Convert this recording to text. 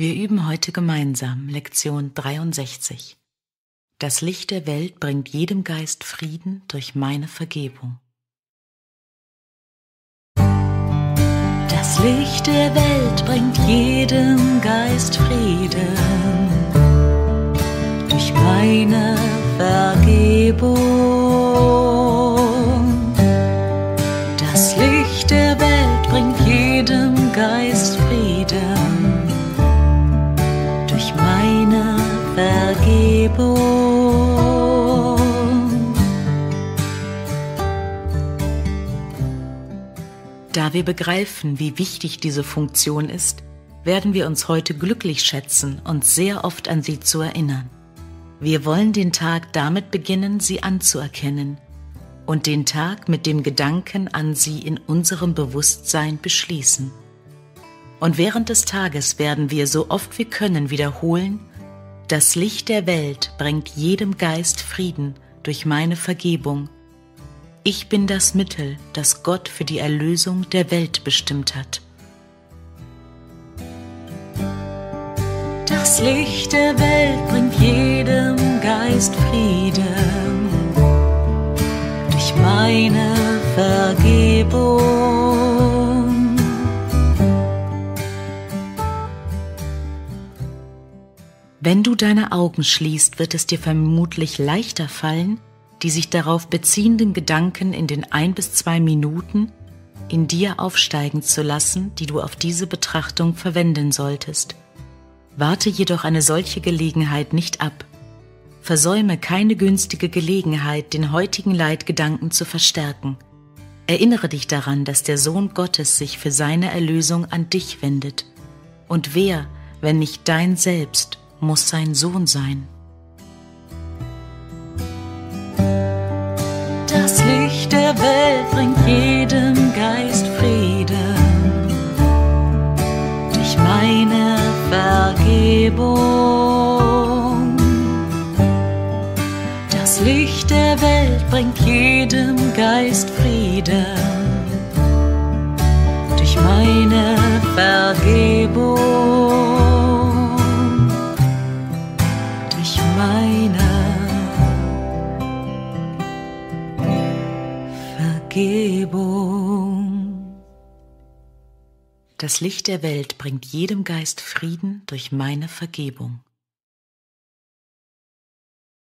Wir üben heute gemeinsam Lektion 63. Das Licht der Welt bringt jedem Geist Frieden durch meine Vergebung. Das Licht der Welt bringt jedem Geist Frieden durch meine Vergebung. Das Licht der Welt bringt jedem Geist durch meine Vergebung. Da wir begreifen, wie wichtig diese Funktion ist, werden wir uns heute glücklich schätzen, uns sehr oft an sie zu erinnern. Wir wollen den Tag damit beginnen, sie anzuerkennen und den Tag mit dem Gedanken an sie in unserem Bewusstsein beschließen. Und während des Tages werden wir so oft wir können wiederholen, das Licht der Welt bringt jedem Geist Frieden durch meine Vergebung. Ich bin das Mittel, das Gott für die Erlösung der Welt bestimmt hat. Das Licht der Welt bringt jedem Geist Frieden durch meine Vergebung. Wenn du deine Augen schließt, wird es dir vermutlich leichter fallen, die sich darauf beziehenden Gedanken in den ein bis zwei Minuten in dir aufsteigen zu lassen, die du auf diese Betrachtung verwenden solltest. Warte jedoch eine solche Gelegenheit nicht ab. Versäume keine günstige Gelegenheit, den heutigen Leitgedanken zu verstärken. Erinnere dich daran, dass der Sohn Gottes sich für seine Erlösung an dich wendet. Und wer, wenn nicht dein Selbst, muss sein Sohn sein. Das Licht der Welt bringt jedem Geist Frieden durch meine Vergebung. Das Licht der Welt bringt jedem Geist Frieden durch meine Vergebung. Vergebung. Das Licht der Welt bringt jedem Geist Frieden durch meine Vergebung.